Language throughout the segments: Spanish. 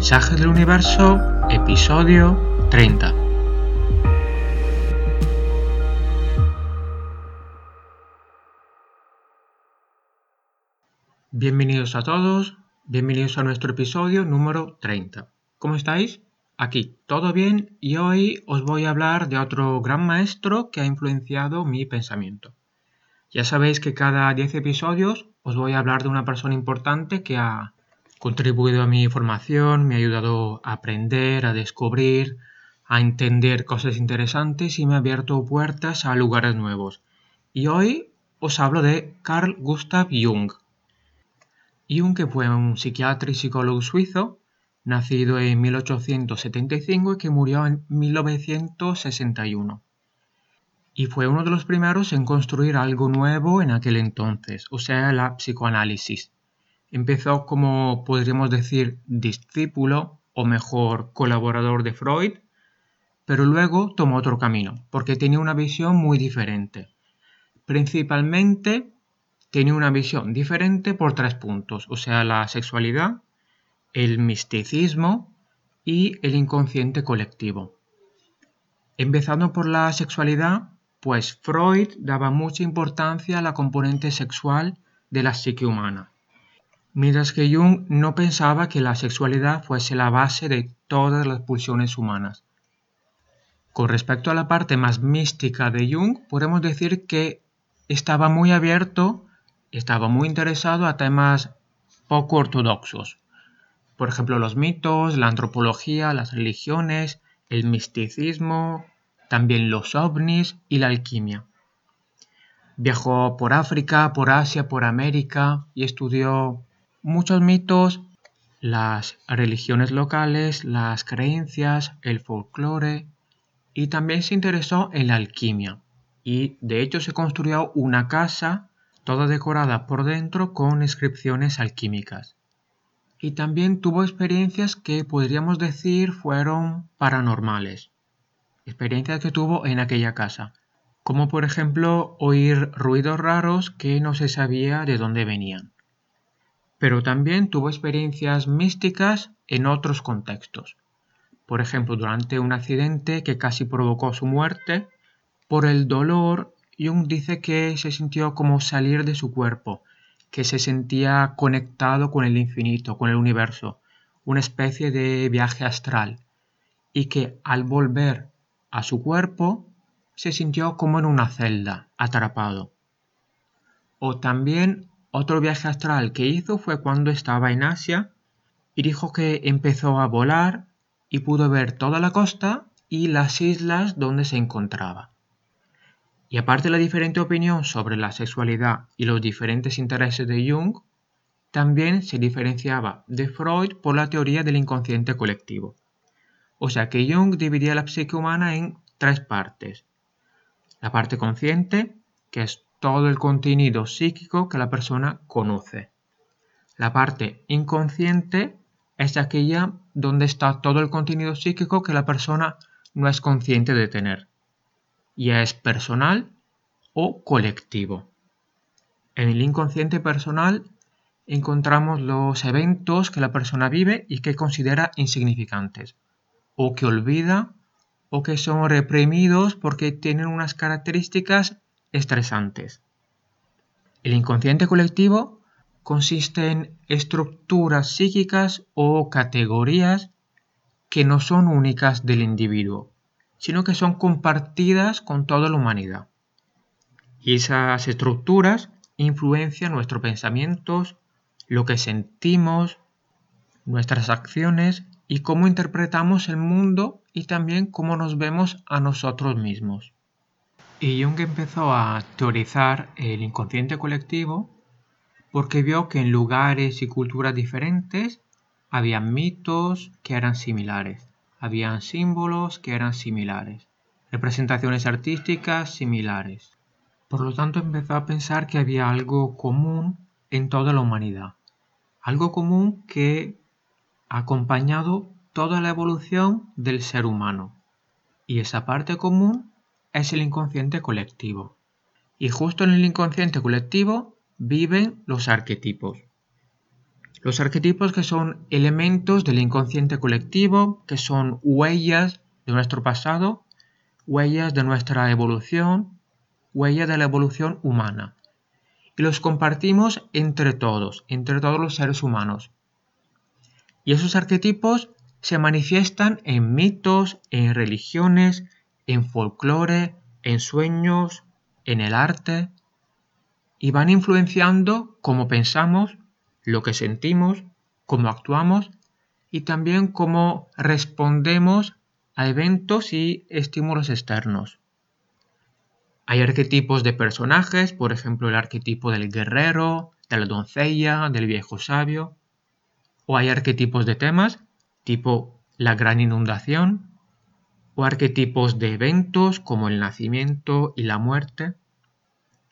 Mensajes del Universo, episodio 30. Bienvenidos a todos, bienvenidos a nuestro episodio número 30. ¿Cómo estáis? Aquí, todo bien y hoy os voy a hablar de otro gran maestro que ha influenciado mi pensamiento. Ya sabéis que cada 10 episodios os voy a hablar de una persona importante que ha contribuido a mi formación, me ha ayudado a aprender, a descubrir, a entender cosas interesantes y me ha abierto puertas a lugares nuevos. Y hoy os hablo de Carl Gustav Jung. Jung que fue un psiquiatra y psicólogo suizo, nacido en 1875 y que murió en 1961. Y fue uno de los primeros en construir algo nuevo en aquel entonces, o sea, la psicoanálisis Empezó como, podríamos decir, discípulo o mejor colaborador de Freud, pero luego tomó otro camino, porque tenía una visión muy diferente. Principalmente tenía una visión diferente por tres puntos, o sea, la sexualidad, el misticismo y el inconsciente colectivo. Empezando por la sexualidad, pues Freud daba mucha importancia a la componente sexual de la psique humana mientras que Jung no pensaba que la sexualidad fuese la base de todas las pulsiones humanas. Con respecto a la parte más mística de Jung, podemos decir que estaba muy abierto, estaba muy interesado a temas poco ortodoxos. Por ejemplo, los mitos, la antropología, las religiones, el misticismo, también los ovnis y la alquimia. Viajó por África, por Asia, por América y estudió muchos mitos, las religiones locales, las creencias, el folclore y también se interesó en la alquimia y de hecho se construyó una casa toda decorada por dentro con inscripciones alquímicas. Y también tuvo experiencias que podríamos decir fueron paranormales. Experiencias que tuvo en aquella casa, como por ejemplo oír ruidos raros que no se sabía de dónde venían pero también tuvo experiencias místicas en otros contextos. Por ejemplo, durante un accidente que casi provocó su muerte, por el dolor, Jung dice que se sintió como salir de su cuerpo, que se sentía conectado con el infinito, con el universo, una especie de viaje astral, y que al volver a su cuerpo se sintió como en una celda, atrapado. O también otro viaje astral que hizo fue cuando estaba en Asia y dijo que empezó a volar y pudo ver toda la costa y las islas donde se encontraba. Y aparte de la diferente opinión sobre la sexualidad y los diferentes intereses de Jung, también se diferenciaba de Freud por la teoría del inconsciente colectivo. O sea que Jung dividía la psique humana en tres partes. La parte consciente, que es todo el contenido psíquico que la persona conoce. La parte inconsciente es aquella donde está todo el contenido psíquico que la persona no es consciente de tener. Ya es personal o colectivo. En el inconsciente personal encontramos los eventos que la persona vive y que considera insignificantes, o que olvida, o que son reprimidos porque tienen unas características estresantes. El inconsciente colectivo consiste en estructuras psíquicas o categorías que no son únicas del individuo, sino que son compartidas con toda la humanidad. Y esas estructuras influencian nuestros pensamientos, lo que sentimos, nuestras acciones y cómo interpretamos el mundo y también cómo nos vemos a nosotros mismos. Y Jung empezó a teorizar el inconsciente colectivo porque vio que en lugares y culturas diferentes había mitos que eran similares, habían símbolos que eran similares, representaciones artísticas similares. Por lo tanto empezó a pensar que había algo común en toda la humanidad, algo común que ha acompañado toda la evolución del ser humano. Y esa parte común es el inconsciente colectivo. Y justo en el inconsciente colectivo viven los arquetipos. Los arquetipos que son elementos del inconsciente colectivo, que son huellas de nuestro pasado, huellas de nuestra evolución, huellas de la evolución humana. Y los compartimos entre todos, entre todos los seres humanos. Y esos arquetipos se manifiestan en mitos, en religiones, en folclore, en sueños, en el arte, y van influenciando cómo pensamos, lo que sentimos, cómo actuamos y también cómo respondemos a eventos y estímulos externos. Hay arquetipos de personajes, por ejemplo el arquetipo del guerrero, de la doncella, del viejo sabio, o hay arquetipos de temas, tipo la gran inundación, o arquetipos de eventos como el nacimiento y la muerte.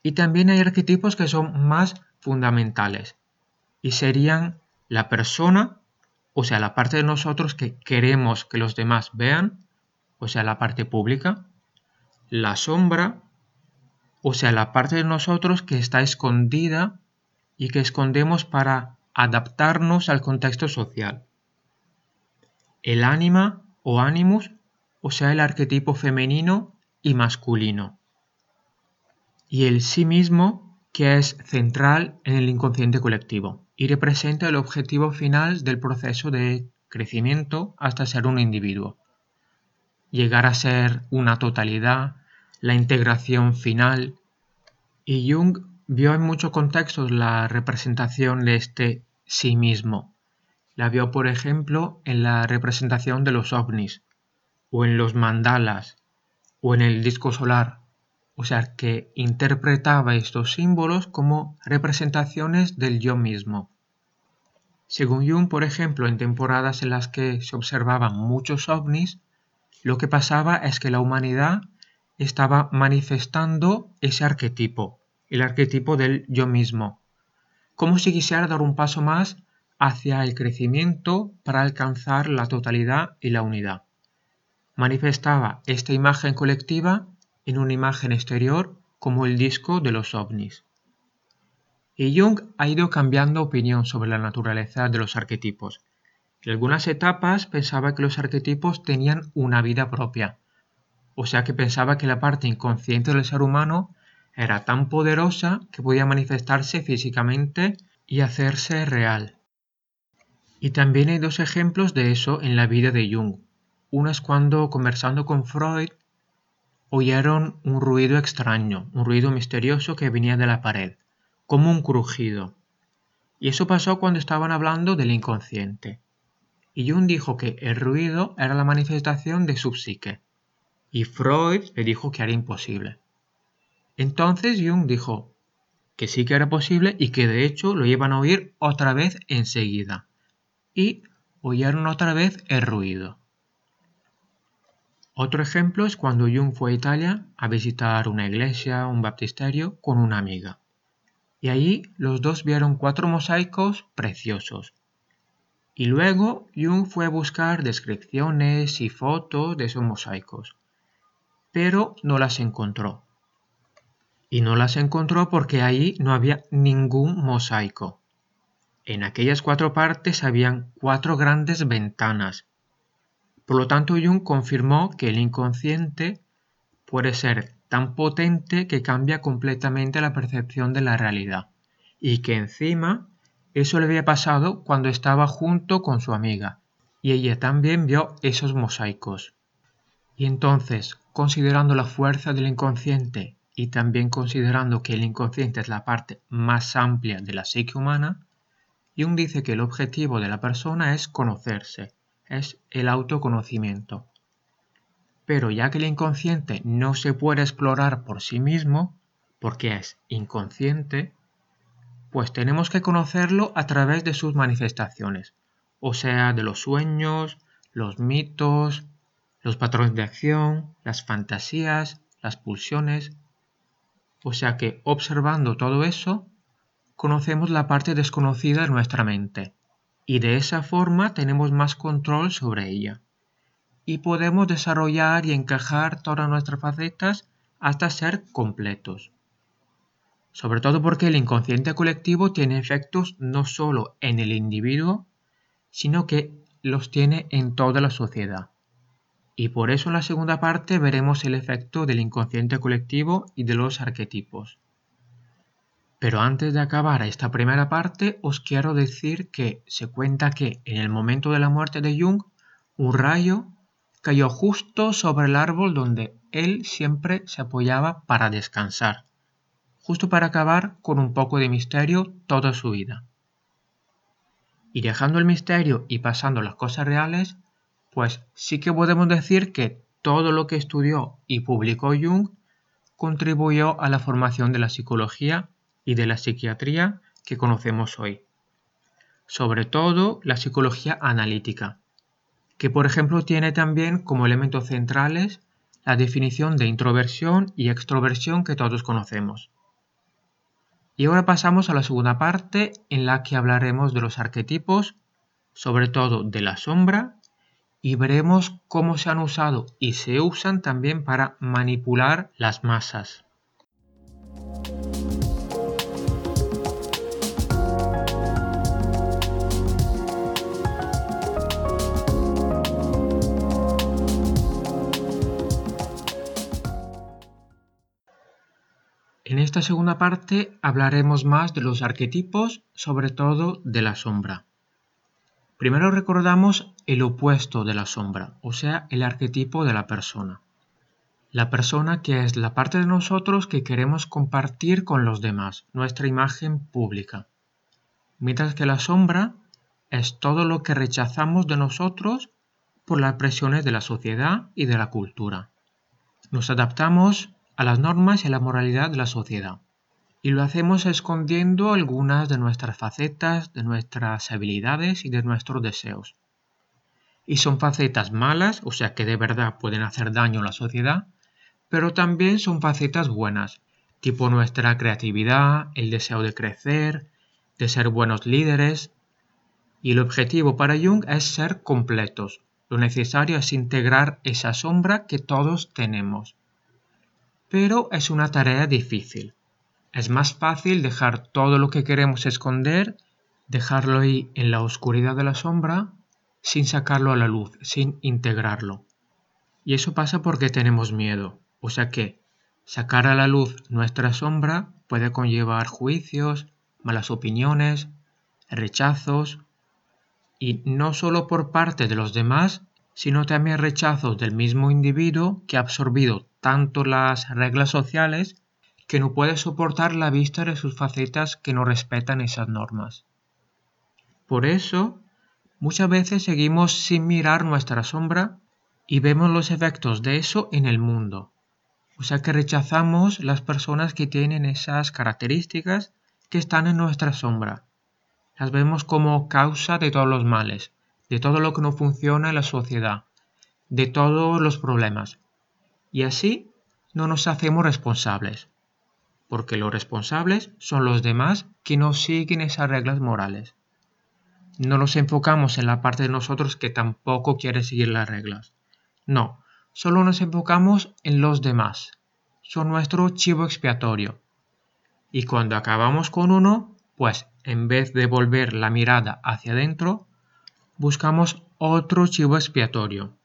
Y también hay arquetipos que son más fundamentales, y serían la persona, o sea, la parte de nosotros que queremos que los demás vean, o sea, la parte pública, la sombra, o sea, la parte de nosotros que está escondida y que escondemos para adaptarnos al contexto social. El ánima o animus, o sea, el arquetipo femenino y masculino. Y el sí mismo, que es central en el inconsciente colectivo y representa el objetivo final del proceso de crecimiento hasta ser un individuo. Llegar a ser una totalidad, la integración final. Y Jung vio en muchos contextos la representación de este sí mismo. La vio, por ejemplo, en la representación de los ovnis, o en los mandalas, o en el disco solar, o sea que interpretaba estos símbolos como representaciones del yo mismo. Según Jung, por ejemplo, en temporadas en las que se observaban muchos ovnis, lo que pasaba es que la humanidad estaba manifestando ese arquetipo, el arquetipo del yo mismo, como si quisiera dar un paso más hacia el crecimiento para alcanzar la totalidad y la unidad. Manifestaba esta imagen colectiva en una imagen exterior como el disco de los ovnis. Y Jung ha ido cambiando opinión sobre la naturaleza de los arquetipos. En algunas etapas pensaba que los arquetipos tenían una vida propia, o sea que pensaba que la parte inconsciente del ser humano era tan poderosa que podía manifestarse físicamente y hacerse real. Y también hay dos ejemplos de eso en la vida de Jung. Uno cuando, conversando con Freud, oyeron un ruido extraño, un ruido misterioso que venía de la pared, como un crujido. Y eso pasó cuando estaban hablando del inconsciente. Y Jung dijo que el ruido era la manifestación de su psique. Y Freud le dijo que era imposible. Entonces Jung dijo que sí que era posible y que de hecho lo iban a oír otra vez enseguida. Y oyeron otra vez el ruido. Otro ejemplo es cuando Jung fue a Italia a visitar una iglesia, un baptisterio, con una amiga. Y allí los dos vieron cuatro mosaicos preciosos. Y luego Jung fue a buscar descripciones y fotos de esos mosaicos, pero no las encontró. Y no las encontró porque allí no había ningún mosaico. En aquellas cuatro partes habían cuatro grandes ventanas por lo tanto, Jung confirmó que el inconsciente puede ser tan potente que cambia completamente la percepción de la realidad y que encima eso le había pasado cuando estaba junto con su amiga y ella también vio esos mosaicos. Y entonces, considerando la fuerza del inconsciente y también considerando que el inconsciente es la parte más amplia de la psique humana, Jung dice que el objetivo de la persona es conocerse es el autoconocimiento. Pero ya que el inconsciente no se puede explorar por sí mismo, porque es inconsciente, pues tenemos que conocerlo a través de sus manifestaciones, o sea, de los sueños, los mitos, los patrones de acción, las fantasías, las pulsiones. O sea que observando todo eso, conocemos la parte desconocida de nuestra mente, y de esa forma tenemos más control sobre ella. Y podemos desarrollar y encajar todas nuestras facetas hasta ser completos. sobre todo porque el inconsciente colectivo tiene efectos no solo en el individuo, sino que los tiene en toda la sociedad. Y por eso en la segunda parte veremos el efecto del inconsciente colectivo y de los arquetipos. Pero antes de acabar esta primera parte, os quiero decir que se cuenta que en el momento de la muerte de Jung, un rayo cayó justo sobre el árbol donde él siempre se apoyaba para descansar, justo para acabar con un poco de misterio toda su vida. Y dejando el misterio y pasando las cosas reales, pues sí que podemos decir que todo lo que estudió y publicó Jung contribuyó a la formación de la psicología y de la psiquiatría que conocemos hoy. Sobre todo la psicología analítica, que por ejemplo tiene también como elementos centrales la definición de introversión y extroversión que todos conocemos. Y ahora pasamos a la segunda parte en la que hablaremos de los arquetipos, sobre todo de la sombra, y veremos cómo se han usado y se usan también para manipular las masas. En esta segunda parte hablaremos más de los arquetipos, sobre todo de la sombra. Primero recordamos el opuesto de la sombra, o sea, el arquetipo de la persona. La persona que es la parte de nosotros que queremos compartir con los demás, nuestra imagen pública. Mientras que la sombra es todo lo que rechazamos de nosotros por las presiones de la sociedad y de la cultura. Nos adaptamos a las normas y a la moralidad de la sociedad. Y lo hacemos escondiendo algunas de nuestras facetas, de nuestras habilidades y de nuestros deseos. Y son facetas malas, o sea que de verdad pueden hacer daño a la sociedad, pero también son facetas buenas, tipo nuestra creatividad, el deseo de crecer, de ser buenos líderes. Y el objetivo para Jung es ser completos. Lo necesario es integrar esa sombra que todos tenemos pero es una tarea difícil. Es más fácil dejar todo lo que queremos esconder, dejarlo ahí en la oscuridad de la sombra, sin sacarlo a la luz, sin integrarlo. Y eso pasa porque tenemos miedo. O sea que sacar a la luz nuestra sombra puede conllevar juicios, malas opiniones, rechazos, y no solo por parte de los demás, sino también rechazos del mismo individuo que ha absorbido tanto las reglas sociales que no puede soportar la vista de sus facetas que no respetan esas normas. Por eso, muchas veces seguimos sin mirar nuestra sombra y vemos los efectos de eso en el mundo. O sea que rechazamos las personas que tienen esas características que están en nuestra sombra. Las vemos como causa de todos los males, de todo lo que no funciona en la sociedad, de todos los problemas. Y así no nos hacemos responsables, porque los responsables son los demás que no siguen esas reglas morales. No nos enfocamos en la parte de nosotros que tampoco quiere seguir las reglas. No, solo nos enfocamos en los demás. Son nuestro chivo expiatorio. Y cuando acabamos con uno, pues en vez de volver la mirada hacia adentro, buscamos otro chivo expiatorio.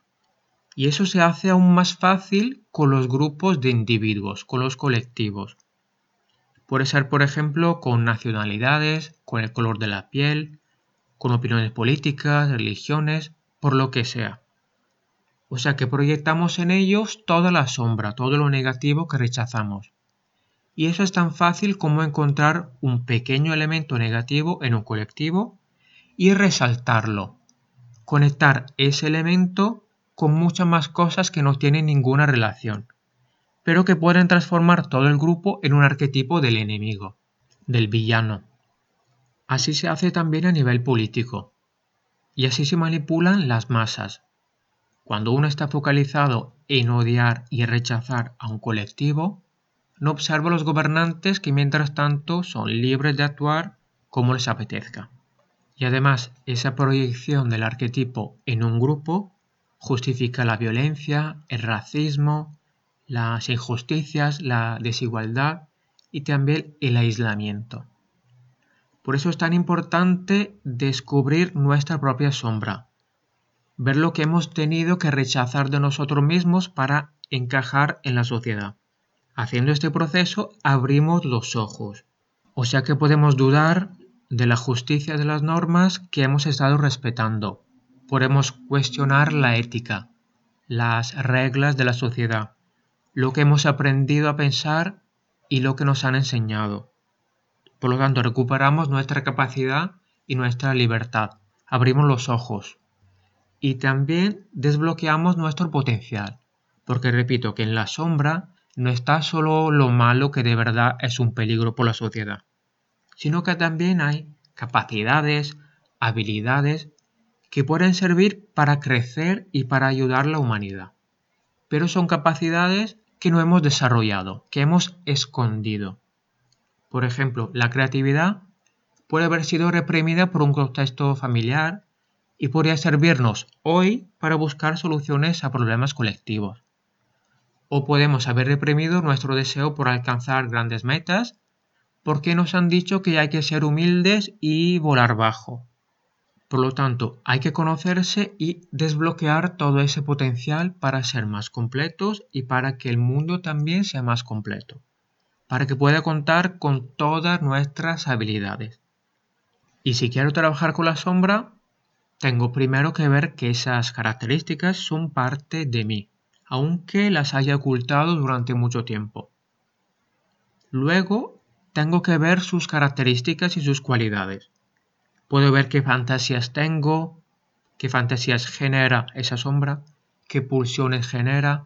Y eso se hace aún más fácil con los grupos de individuos, con los colectivos. Puede ser, por ejemplo, con nacionalidades, con el color de la piel, con opiniones políticas, religiones, por lo que sea. O sea que proyectamos en ellos toda la sombra, todo lo negativo que rechazamos. Y eso es tan fácil como encontrar un pequeño elemento negativo en un colectivo y resaltarlo. Conectar ese elemento con muchas más cosas que no tienen ninguna relación, pero que pueden transformar todo el grupo en un arquetipo del enemigo, del villano. Así se hace también a nivel político, y así se manipulan las masas. Cuando uno está focalizado en odiar y rechazar a un colectivo, no observa a los gobernantes que mientras tanto son libres de actuar como les apetezca. Y además, esa proyección del arquetipo en un grupo justifica la violencia, el racismo, las injusticias, la desigualdad y también el aislamiento. Por eso es tan importante descubrir nuestra propia sombra, ver lo que hemos tenido que rechazar de nosotros mismos para encajar en la sociedad. Haciendo este proceso abrimos los ojos, o sea que podemos dudar de la justicia de las normas que hemos estado respetando. Podemos cuestionar la ética, las reglas de la sociedad, lo que hemos aprendido a pensar y lo que nos han enseñado. Por lo tanto, recuperamos nuestra capacidad y nuestra libertad. Abrimos los ojos. Y también desbloqueamos nuestro potencial. Porque repito que en la sombra no está solo lo malo que de verdad es un peligro por la sociedad, sino que también hay capacidades, habilidades que pueden servir para crecer y para ayudar a la humanidad. Pero son capacidades que no hemos desarrollado, que hemos escondido. Por ejemplo, la creatividad puede haber sido reprimida por un contexto familiar y podría servirnos hoy para buscar soluciones a problemas colectivos o podemos haber reprimido nuestro deseo por alcanzar grandes metas porque nos han dicho que hay que ser humildes y volar bajo. Por lo tanto, hay que conocerse y desbloquear todo ese potencial para ser más completos y para que el mundo también sea más completo, para que pueda contar con todas nuestras habilidades. Y si quiero trabajar con la sombra, tengo primero que ver que esas características son parte de mí aunque las haya ocultado durante mucho tiempo. Luego, tengo que ver sus características y sus cualidades. Puedo ver qué fantasías tengo, qué fantasías genera esa sombra, qué pulsiones genera,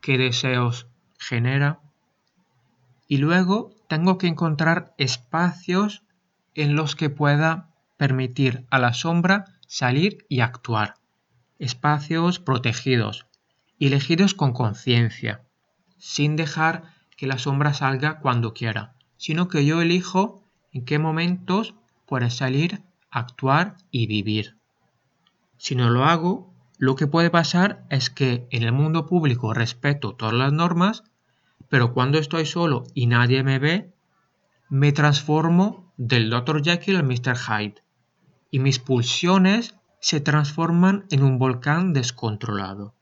qué deseos genera. Y luego tengo que encontrar espacios en los que pueda permitir a la sombra salir y actuar. Espacios protegidos, elegidos con conciencia, sin dejar que la sombra salga cuando quiera, sino que yo elijo en qué momentos puede salir, actuar y vivir. Si no lo hago, lo que puede pasar es que en el mundo público respeto todas las normas, pero cuando estoy solo y nadie me ve, me transformo del Dr. Jekyll al Mr. Hyde y mis pulsiones se transforman en un volcán descontrolado.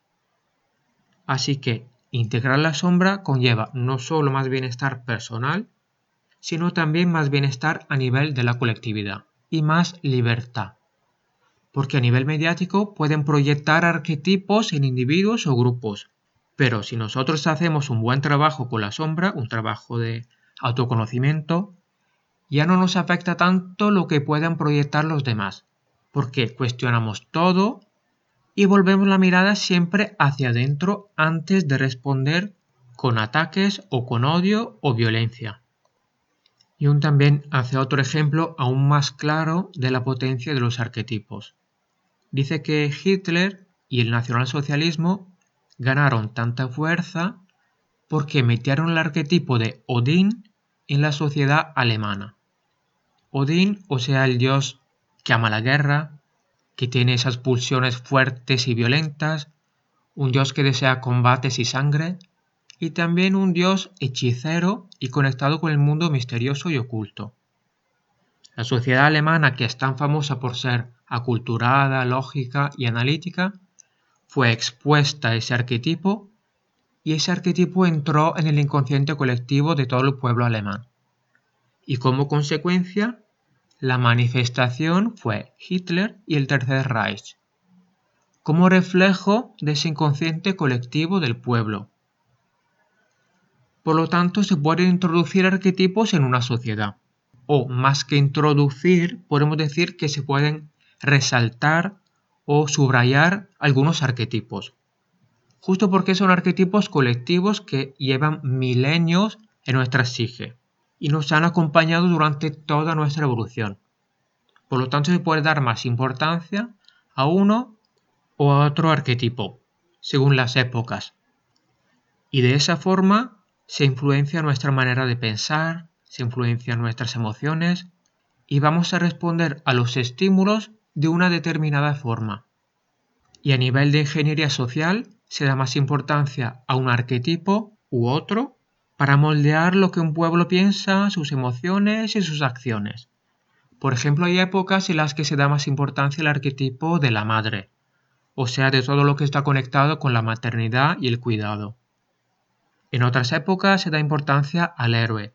Así que integrar la sombra conlleva no solo más bienestar personal, sino también más bienestar a nivel de la colectividad y más libertad. Porque a nivel mediático pueden proyectar arquetipos en individuos o grupos, pero si nosotros hacemos un buen trabajo con la sombra, un trabajo de autoconocimiento, ya no nos afecta tanto lo que puedan proyectar los demás, porque cuestionamos todo y volvemos la mirada siempre hacia adentro antes de responder con ataques o con odio o violencia. Y un también hace otro ejemplo aún más claro de la potencia de los arquetipos. Dice que Hitler y el nacionalsocialismo ganaron tanta fuerza porque metieron el arquetipo de Odín en la sociedad alemana. Odín, o sea, el dios que ama la guerra, que tiene esas pulsiones fuertes y violentas, un dios que desea combates y sangre, y también un dios hechicero y conectado con el mundo misterioso y oculto. La sociedad alemana, que es tan famosa por ser aculturada, lógica y analítica, fue expuesta a ese arquetipo y ese arquetipo entró en el inconsciente colectivo de todo el pueblo alemán. Y como consecuencia, la manifestación fue Hitler y el Tercer Reich, como reflejo de ese inconsciente colectivo del pueblo. Por lo tanto, se pueden introducir arquetipos en una sociedad, o más que introducir, podemos decir que se pueden resaltar o subrayar algunos arquetipos, justo porque son arquetipos colectivos que llevan milenios en nuestra psique y nos han acompañado durante toda nuestra evolución. Por lo tanto, se puede dar más importancia a uno o a otro arquetipo, según las épocas. Y de esa forma se influencia nuestra manera de pensar, se influencian nuestras emociones y vamos a responder a los estímulos de una determinada forma. Y a nivel de ingeniería social se da más importancia a un arquetipo u otro para moldear lo que un pueblo piensa, sus emociones y sus acciones. Por ejemplo, hay épocas en las que se da más importancia al arquetipo de la madre, o sea, de todo lo que está conectado con la maternidad y el cuidado. En otras épocas se da importancia al héroe,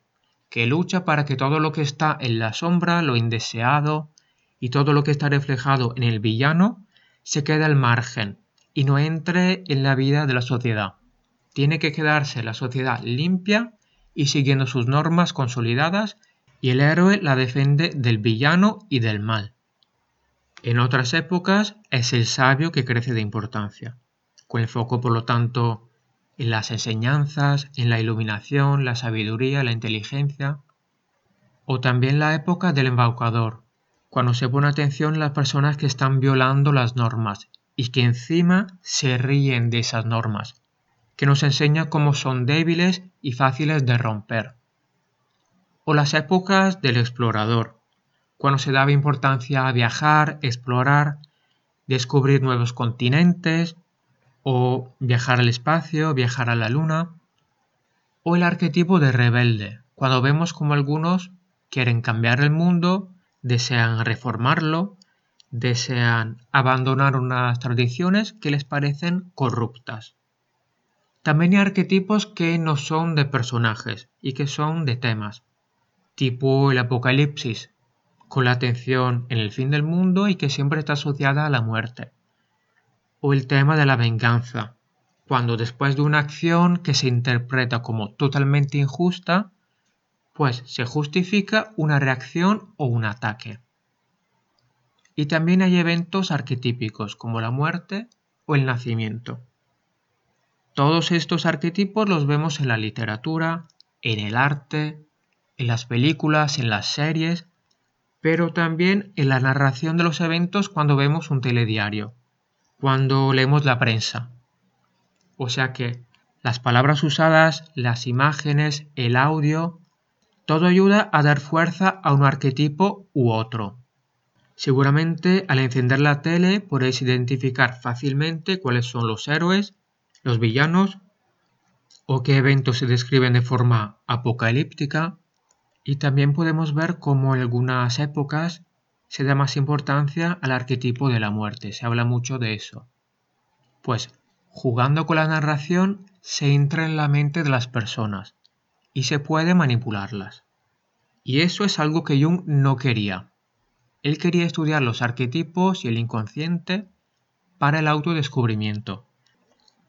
que lucha para que todo lo que está en la sombra, lo indeseado y todo lo que está reflejado en el villano se quede al margen y no entre en la vida de la sociedad. Tiene que quedarse la sociedad limpia y siguiendo sus normas consolidadas y el héroe la defiende del villano y del mal. En otras épocas es el sabio que crece de importancia, con el foco por lo tanto en las enseñanzas, en la iluminación, la sabiduría, la inteligencia, o también la época del embaucador, cuando se pone atención en las personas que están violando las normas y que encima se ríen de esas normas, que nos enseña cómo son débiles y fáciles de romper. O las épocas del explorador, cuando se daba importancia a viajar, explorar, descubrir nuevos continentes, o viajar al espacio, viajar a la luna, o el arquetipo de rebelde, cuando vemos como algunos quieren cambiar el mundo, desean reformarlo, desean abandonar unas tradiciones que les parecen corruptas. También hay arquetipos que no son de personajes y que son de temas, tipo el apocalipsis, con la atención en el fin del mundo y que siempre está asociada a la muerte o el tema de la venganza, cuando después de una acción que se interpreta como totalmente injusta, pues se justifica una reacción o un ataque. Y también hay eventos arquetípicos como la muerte o el nacimiento. Todos estos arquetipos los vemos en la literatura, en el arte, en las películas, en las series, pero también en la narración de los eventos cuando vemos un telediario cuando leemos la prensa. O sea que las palabras usadas, las imágenes, el audio, todo ayuda a dar fuerza a un arquetipo u otro. Seguramente al encender la tele podéis identificar fácilmente cuáles son los héroes, los villanos o qué eventos se describen de forma apocalíptica y también podemos ver cómo en algunas épocas se da más importancia al arquetipo de la muerte, se habla mucho de eso. Pues jugando con la narración se entra en la mente de las personas y se puede manipularlas. Y eso es algo que Jung no quería. Él quería estudiar los arquetipos y el inconsciente para el autodescubrimiento,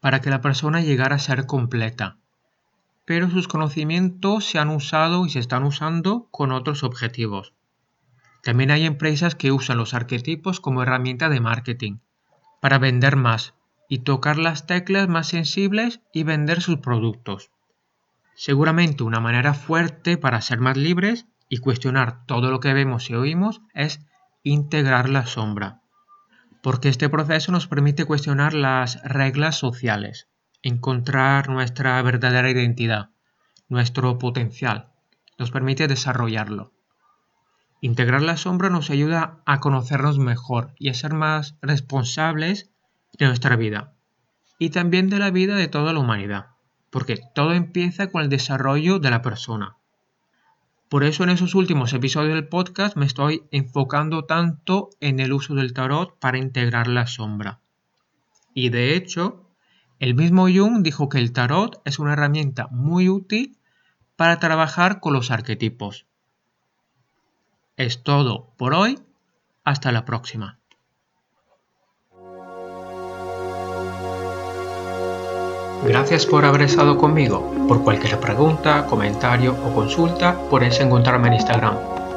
para que la persona llegara a ser completa. Pero sus conocimientos se han usado y se están usando con otros objetivos. También hay empresas que usan los arquetipos como herramienta de marketing para vender más y tocar las teclas más sensibles y vender sus productos. Seguramente una manera fuerte para ser más libres y cuestionar todo lo que vemos y oímos es integrar la sombra, porque este proceso nos permite cuestionar las reglas sociales, encontrar nuestra verdadera identidad, nuestro potencial, nos permite desarrollarlo. Integrar la sombra nos ayuda a conocernos mejor y a ser más responsables de nuestra vida y también de la vida de toda la humanidad, porque todo empieza con el desarrollo de la persona. Por eso en esos últimos episodios del podcast me estoy enfocando tanto en el uso del tarot para integrar la sombra. Y de hecho, el mismo Jung dijo que el tarot es una herramienta muy útil para trabajar con los arquetipos. Es todo por hoy. Hasta la próxima. Gracias por haber estado conmigo. Por cualquier pregunta, comentario o consulta, podéis encontrarme en Instagram.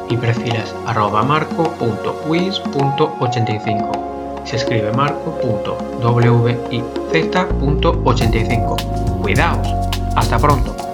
Mi perfil es arroba marco.wiz.85. Se escribe marco.wiz.85. Cuidaos. Hasta pronto.